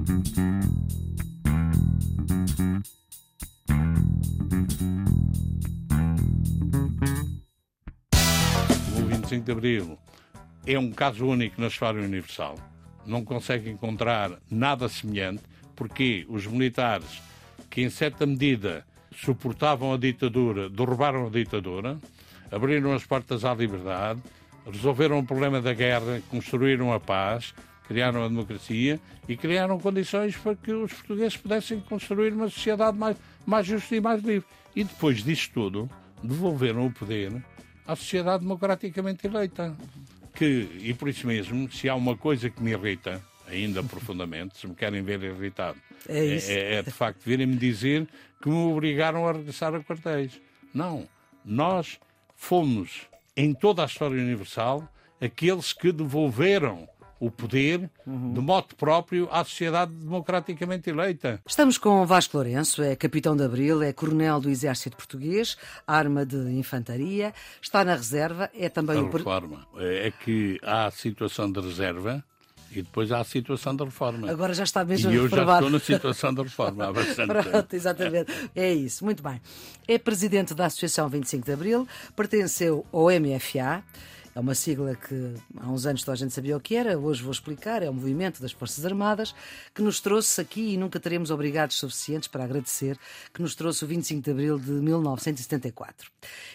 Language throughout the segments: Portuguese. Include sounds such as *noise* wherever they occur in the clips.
O 25 de Abril é um caso único na história universal. Não consegue encontrar nada semelhante, porque os militares, que em certa medida suportavam a ditadura, derrubaram a ditadura, abriram as portas à liberdade, resolveram o problema da guerra, construíram a paz, criaram a democracia e criaram condições para que os portugueses pudessem construir uma sociedade mais, mais justa e mais livre. E depois disto tudo, devolveram o poder à sociedade democraticamente eleita. Que, e por isso mesmo, se há uma coisa que me irrita, ainda profundamente, se me querem ver irritado, É isso. é, é de facto virem-me dizer que me obrigaram a regressar a quartéis. Não. Nós fomos, em toda a história universal, aqueles que devolveram o poder de modo próprio à sociedade democraticamente eleita. Estamos com Vasco Lourenço, é capitão de Abril, é coronel do Exército Português, arma de infantaria, está na reserva, é também A o... reforma é que há a situação de reserva e depois há a situação da reforma. Agora já está mesmo e eu já reformado. estou na situação da reforma há *laughs* bastante tempo. Pronto, exatamente. É isso, muito bem. É presidente da Associação 25 de Abril, pertenceu ao MFA. É uma sigla que há uns anos toda a gente sabia o que era, hoje vou explicar. É o movimento das Forças Armadas que nos trouxe aqui, e nunca teremos obrigados suficientes para agradecer, que nos trouxe o 25 de abril de 1974.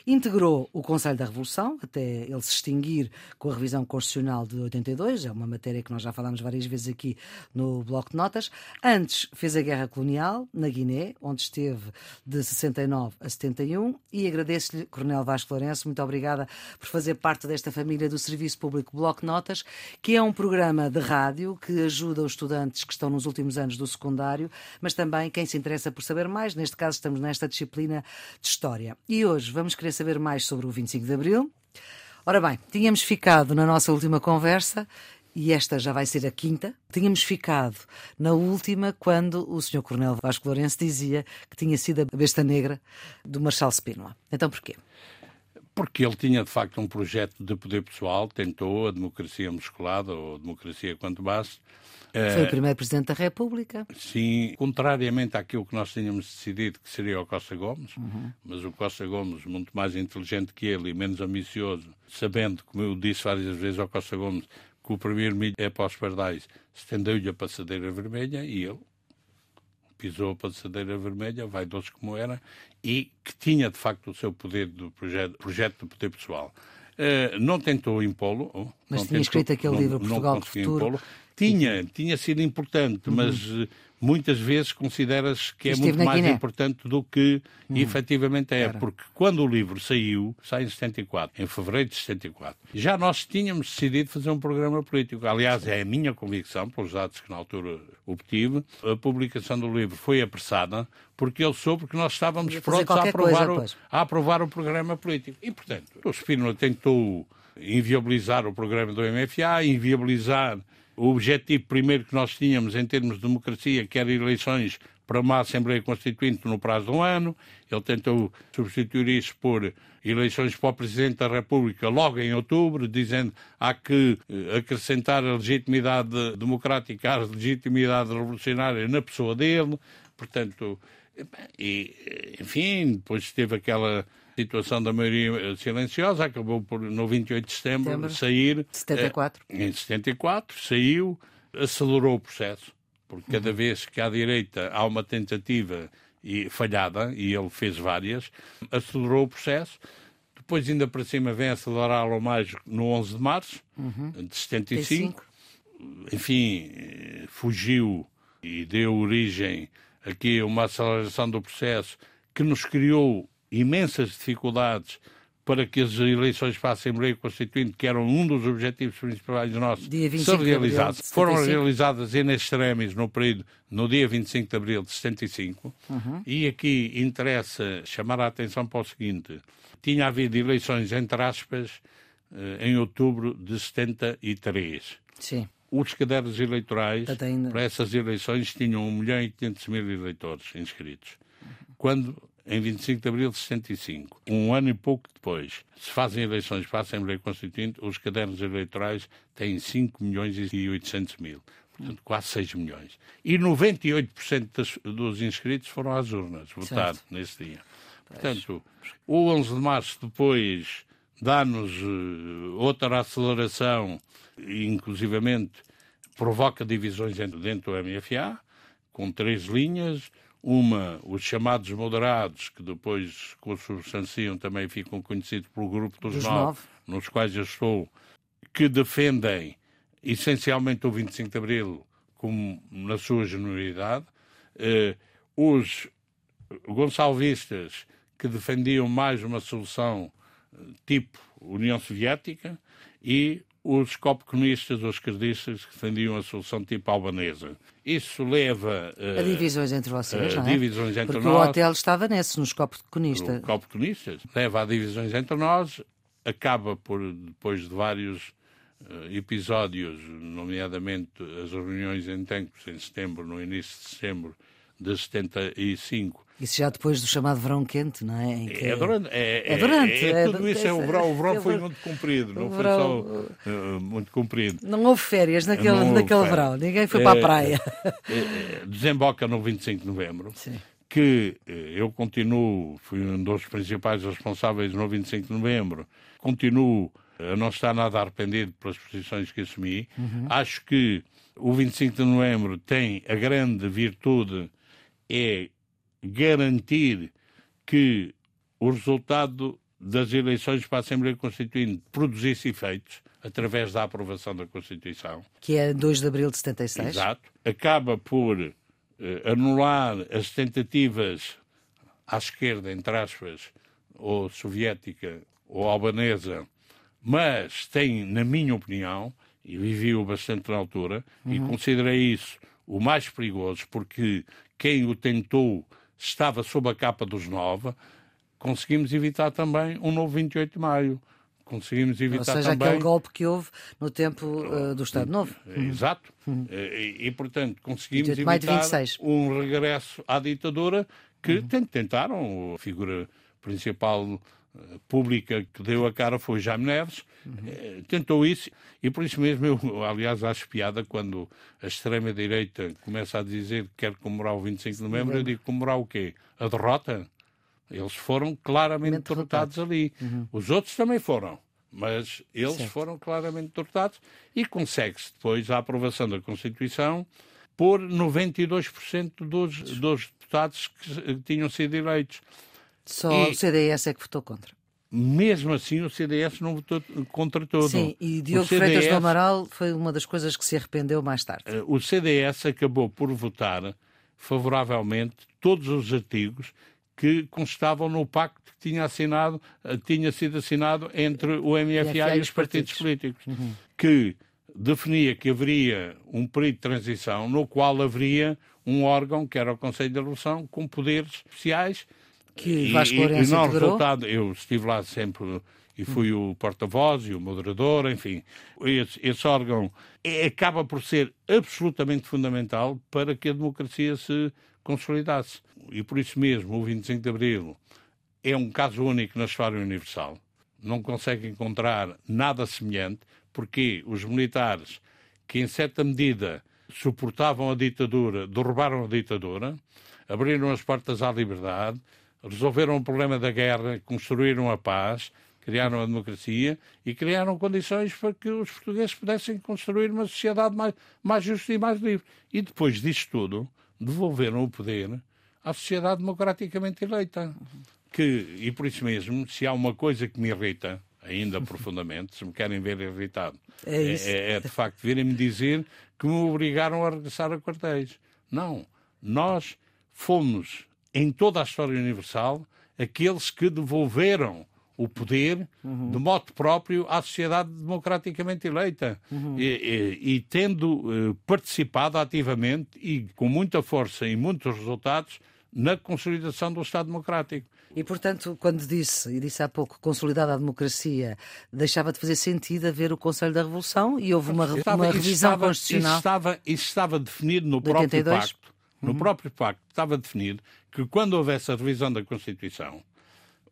Integrou o Conselho da Revolução, até ele se extinguir com a revisão constitucional de 82, é uma matéria que nós já falámos várias vezes aqui no Bloco de Notas. Antes fez a Guerra Colonial na Guiné, onde esteve de 69 a 71, e agradeço-lhe, Coronel Vasco Lourenço, muito obrigada por fazer parte desta família do Serviço Público Bloco Notas, que é um programa de rádio que ajuda os estudantes que estão nos últimos anos do secundário, mas também quem se interessa por saber mais, neste caso estamos nesta disciplina de História. E hoje vamos querer saber mais sobre o 25 de Abril. Ora bem, tínhamos ficado na nossa última conversa, e esta já vai ser a quinta. Tínhamos ficado na última quando o Sr. Coronel Vasco Lourenço dizia que tinha sido a besta negra do Marshal Spínola. Então porquê? Porque ele tinha, de facto, um projeto de poder pessoal, tentou a democracia musculada, ou a democracia quanto basta. Foi o primeiro Presidente da República. Sim, contrariamente àquilo que nós tínhamos decidido que seria o Costa Gomes, mas o Costa Gomes, muito mais inteligente que ele e menos ambicioso, sabendo, como eu disse várias vezes ao Costa Gomes, que o primeiro milho é para os pardais, estendeu-lhe a passadeira vermelha e ele pisou a passadeira vermelha, vaidoso como era, e que tinha de facto o seu poder do projeto, projeto de poder pessoal. Eh, não tentou impô-lo. oh, Mas tinha escrito aquele não- livro, Portugal do Futuro. Tinha, tinha sido importante, mas eh, muitas vezes consideras que é Esteve muito na mais Guiné. importante do que efetivamente é. Era. Porque quando o livro saiu, sai em 74, em fevereiro de 74, já nós tínhamos decidido fazer um programa político. Aliás, é a minha convicção, pelos dados que na altura obtive, a publicação do livro foi apressada porque ele soube que nós estávamos prontos a aprovar, coisa, o, a aprovar o programa político. E, portanto, o Spínola tentou inviabilizar o programa do MFA, inviabilizar o objetivo primeiro que nós tínhamos em termos de democracia, que era eleições para uma Assembleia Constituinte no prazo de um ano. Ele tentou substituir isso por eleições para o Presidente da República logo em outubro, dizendo há que eh, acrescentar a legitimidade democrática à legitimidade revolucionária na pessoa dele. Portanto, e, enfim, depois teve aquela situação da maioria silenciosa, acabou por, no 28 de setembro, Setembro. sair. 74. eh, Em 74, saiu, acelerou o processo, porque cada vez que à direita há uma tentativa e falhada, e ele fez várias, acelerou o processo. Depois, ainda para cima, vem acelerá-lo mais no 11 de março de 75 enfim, eh, fugiu e deu origem aqui a uma aceleração do processo que nos criou imensas dificuldades para que as eleições para a Assembleia Constituinte, que eram um dos objetivos principais nossos, Dia se 25 de abril realizassem. de Foram 75. realizadas in extremis no período, no dia 25 de abril de 75. E aqui interessa chamar a atenção para o seguinte: tinha havido eleições, entre aspas, eh, em outubro de 73 Sim. Os cadernos eleitorais ainda- para essas eleições tinham 1 milhão e 500 mil eleitores inscritos. Quando, em 25 de abril de 65, um ano e pouco depois, se fazem eleições para a Assembleia Constituinte, os cadernos eleitorais têm 5 milhões e 800 mil. portanto, quase 6 milhões. E 98% das, dos inscritos foram às urnas votar certo. nesse dia. Portanto, o 11 de março depois dá-nos uh, outra aceleração, inclusivamente provoca divisões dentro do MFA, com três linhas. Uma, os chamados moderados, que depois consubstanciam também ficam conhecidos pelo grupo dos, dos nove, nove, nos quais eu estou, que defendem essencialmente o 25 de Abril como na sua genuinidade. Uh, os gonçalvistas, que defendiam mais uma solução eh, tipo União Soviética, e os copuconistas ou esquerdistas que defendiam a solução tipo albanesa. Isso leva uh, a divisões entre vocês, uh, não é? divisões entre Porque nós. o hotel estava nesse, nos copuconistas. Copuconistas. Leva a divisões entre nós, acaba por, depois de vários uh, episódios, nomeadamente as reuniões em Tancos em setembro, no início de setembro de 75, isso já depois do chamado verão quente, não é? Que... É durante. É, é, durante, é, é tudo isso é o verão. O verão *laughs* foi muito comprido, não foi só uh, muito comprido. Não houve férias naquele, houve naquele férias. verão, ninguém foi para a praia. desemboca no 25 de novembro. Sim. Que eu continuo, fui um dos principais responsáveis no 25 de novembro, continuo a não estar nada arrependido pelas posições que assumi. Uhum. Acho que o 25 de novembro tem a grande virtude é garantir que o resultado das eleições para a Assembleia Constituinte produzisse efeitos através da aprovação da Constituição. Que é 2 de abril de 76. Exato. Acaba por uh, anular as tentativas à esquerda, entre aspas, ou soviética ou albanesa, mas tem, na minha opinião, e vivi-o bastante na altura, uhum. e considerei isso o mais perigoso, porque quem o tentou estava sob a capa dos nove, conseguimos evitar também um novo 28 de maio. Conseguimos evitar Ou seja, também... aquele golpe que houve no tempo uh, do Estado Novo. Uhum. Exato. Uhum. E, e, portanto, conseguimos evitar um regresso à ditadura que uhum. tentaram. A figura principal eh, pública que deu a cara foi Jaime Neves, uhum. tentou isso e por isso mesmo eu, aliás, acho piada quando a extrema-direita começa a dizer que quer comemorar o 25 de novembro, eu digo comemorar o quê? A derrota? Eles foram claramente derrotados ali. Uhum. Os outros também foram, mas eles certo. foram claramente derrotados e consegue-se depois a aprovação da Constituição por 92% dos, dos deputados que tinham sido eleitos. Só e, o CDS é que votou contra. Mesmo assim, o CDS não votou contra todo. Sim, e Diogo CDS, Freitas do Amaral foi uma das coisas que se arrependeu mais tarde. Eh, o CDS acabou por votar favoravelmente todos os artigos que constavam no pacto que tinha, assinado, eh, tinha sido assinado entre o MFA e, e os partidos, partidos políticos, uhum. que definia que haveria um período de transição no qual haveria um órgão, que era o Conselho de Evolução, com poderes especiais que Vasco Lourenço e, e resultado, eu estive lá sempre e fui o porta-voz e o moderador, enfim. Esse, esse órgão é, acaba por ser absolutamente fundamental para que a democracia se consolidasse. E por isso mesmo, o 25 de Abril é um caso único na história universal. Não consegue encontrar nada semelhante, porque os militares, que em certa medida suportavam a ditadura, derrubaram a ditadura, abriram as portas à liberdade, resolveram o problema da guerra, construíram a paz, criaram a democracia e criaram condições para que os portugueses pudessem construir uma sociedade mais, mais justa e mais livre. E depois disto tudo, devolveram o poder à sociedade democraticamente eleita. Que, e por isso mesmo, se há uma coisa que me irrita, ainda *laughs* profundamente, se me querem ver irritado, é, é, é de facto virem-me dizer que me obrigaram a regressar a quartéis. Não. Nós fomos em toda a história universal, aqueles que devolveram o poder uhum. de modo próprio à sociedade democraticamente eleita uhum. e, e, e, tendo uh, participado ativamente e com muita força e muitos resultados na consolidação do Estado Democrático. E, portanto, quando disse, e disse há pouco, consolidada a democracia, deixava de fazer sentido haver o Conselho da Revolução e houve uma, estava, uma revisão estava, constitucional. Isso estava, isso estava definido no próprio 82? Pacto. No uhum. próprio Pacto estava definido que quando houvesse a revisão da Constituição,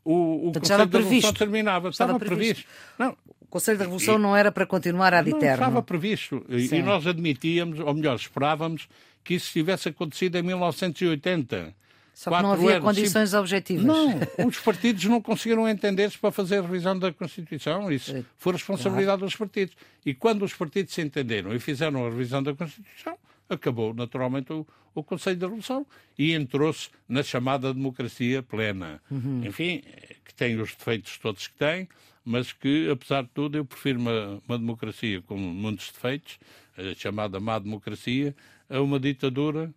o, o Conselho da Revolução terminava. Estava, estava previsto. previsto. Não, Conselho da Revolução e, não era para continuar ad eterno. Estava previsto. E, e nós admitíamos, ou melhor, esperávamos que isso tivesse acontecido em 1980. Só que não havia condições Sim. objetivas. Não, *laughs* os partidos não conseguiram entender-se para fazer a revisão da Constituição. Isso é, foi responsabilidade claro. dos partidos. E quando os partidos se entenderam e fizeram a revisão da Constituição, acabou naturalmente o, o Conselho da Revolução e entrou-se na chamada democracia plena. Uhum. Enfim, que tem os defeitos todos que tem, mas que, apesar de tudo, eu prefiro uma, uma democracia com muitos defeitos, a chamada má democracia, a uma ditadura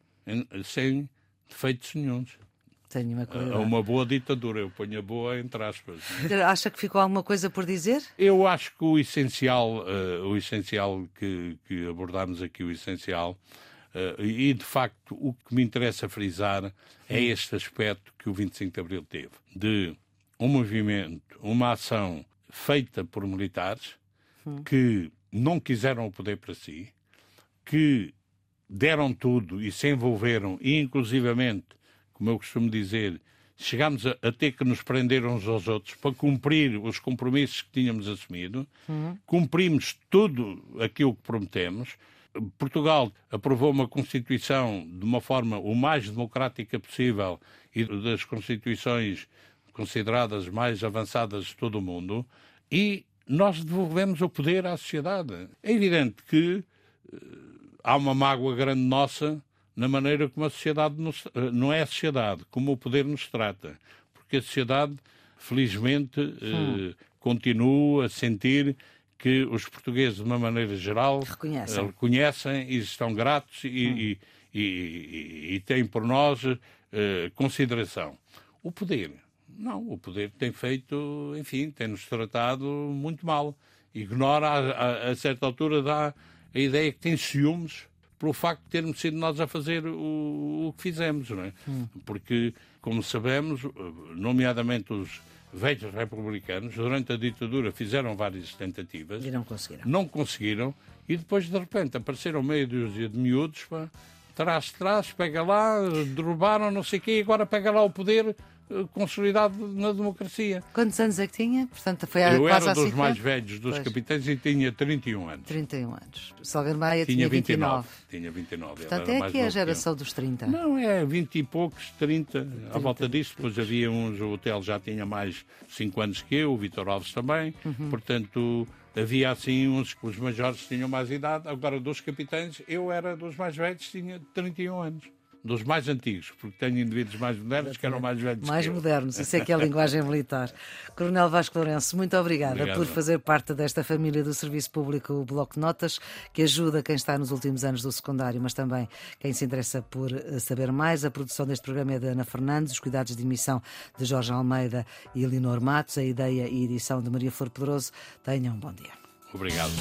sem defeitos nenhums. Tenho uma, a uma boa ditadura, eu ponho a boa entre aspas. Acha que ficou alguma coisa por dizer? Eu acho que o essencial, uh, o essencial que, que abordámos aqui, o essencial, uh, e de facto o que me interessa frisar é este aspecto que o 25 de Abril teve, de um movimento, uma ação feita por militares hum. que não quiseram o poder para si, que deram tudo e se envolveram, e inclusivamente, como eu costumo dizer, chegámos a, a, ter que nos prender uns aos outros para cumprir os compromissos que tínhamos assumido, uhum. cumprimos tudo aquilo que prometemos. Portugal aprovou uma Constituição de uma forma o mais democrática possível e das Constituições consideradas mais avançadas de todo o mundo, e nós devolvemos o poder à sociedade. É evidente que eh, há uma mágoa grande nossa na maneira como a sociedade nos, eh, não é a sociedade, como o poder nos trata, porque a sociedade, felizmente, eh, hum. continua a sentir que os portugueses, de uma maneira geral, reconhecem, uh, reconhecem e estão gratos e, hum. e, e, e, têm por nós uh, consideração. O poder, não, o poder tem feito, enfim, tem-nos tratado muito mal. Ignora, a, a, a certa altura, dá a ideia que tem ciúmes pelo facto de termos sido nós a fazer o, o que fizemos, não é? Hum. Porque, como sabemos, nomeadamente os velhos republicanos, durante a ditadura fizeram várias tentativas. E não conseguiram. Não conseguiram, e depois, de repente, apareceram meio dúzia de miúdos, pá, trás, trás, pega lá, derrubaram, não sei o quê, e agora pega lá o poder eh, consolidado na democracia. Quantos anos é que tinha? Portanto, foi Eu era dos mais velhos dos pois. capitães e tinha 31 anos. 31 anos. Salgueiro Maia tinha, tinha 29. 29. Tinha 29. Portanto, é aqui a geração dos 30. Não, é 20 e poucos, 30, 30 à volta disso. Depois havia uns, o hotel já tinha mais 5 anos que eu, o Vitor Alves também. Uhum. Portanto, havia assim uns que os majores tinham mais idade. Agora, dos capitães, eu era dos mais velhos, tinha 31 anos dos mais antigos, porque tenho indivíduos mais modernos que eram mais velhos. Mais modernos, isso é que é a linguagem militar. *laughs* Coronel Vasco Lourenço, muito obrigada Obrigado. por fazer parte desta família do Serviço Público Bloco de Notas, que ajuda quem está nos últimos anos do secundário, mas também quem se interessa por eh, saber mais. A produção deste programa é da Ana Fernandes, os cuidados de emissão de Jorge Almeida e Elinor Matos, a ideia e edição de Maria Flor Pedroso. Tenham um bom dia. Obrigado.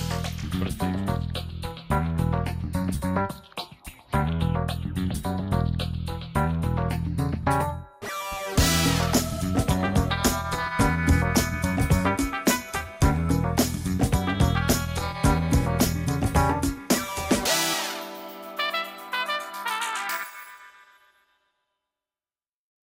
Thank you.